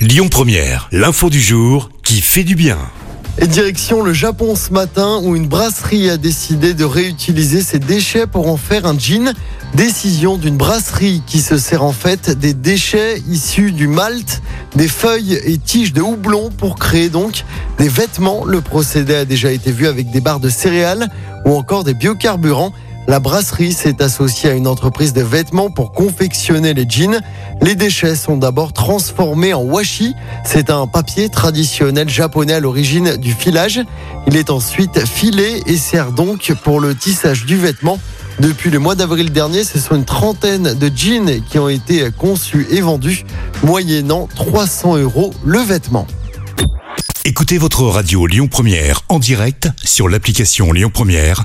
Lyon Première, l'info du jour qui fait du bien. Et direction le Japon ce matin où une brasserie a décidé de réutiliser ses déchets pour en faire un jean. Décision d'une brasserie qui se sert en fait des déchets issus du malt, des feuilles et tiges de houblon pour créer donc des vêtements. Le procédé a déjà été vu avec des barres de céréales ou encore des biocarburants. La brasserie s'est associée à une entreprise de vêtements pour confectionner les jeans. Les déchets sont d'abord transformés en washi. C'est un papier traditionnel japonais à l'origine du filage. Il est ensuite filé et sert donc pour le tissage du vêtement. Depuis le mois d'avril dernier, ce sont une trentaine de jeans qui ont été conçus et vendus, moyennant 300 euros le vêtement. Écoutez votre radio Lyon Première en direct sur l'application Lyon Première,